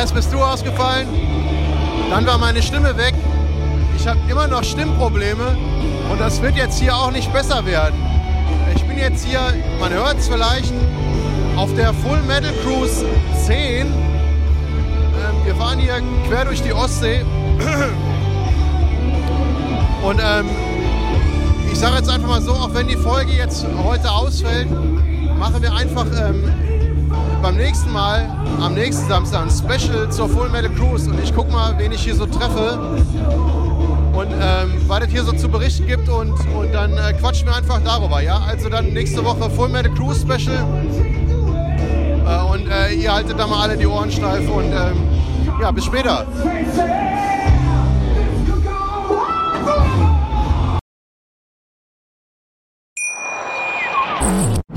Erst bist du ausgefallen, dann war meine Stimme weg. Ich habe immer noch Stimmprobleme und das wird jetzt hier auch nicht besser werden. Ich bin jetzt hier, man hört es vielleicht, auf der Full Metal Cruise 10. Ähm, wir fahren hier quer durch die Ostsee. Und ähm, ich sage jetzt einfach mal so, auch wenn die Folge jetzt heute ausfällt, machen wir einfach ähm, beim nächsten Mal, am nächsten Samstag, ein Special zur Full Metal Cruise. Und ich gucke mal, wen ich hier so treffe und ähm, was es hier so zu berichten gibt. Und, und dann äh, quatschen wir einfach darüber. Ja? Also dann nächste Woche Full Metal Cruise Special. Äh, und äh, ihr haltet da mal alle die Ohren steif. Und ähm, ja, bis später.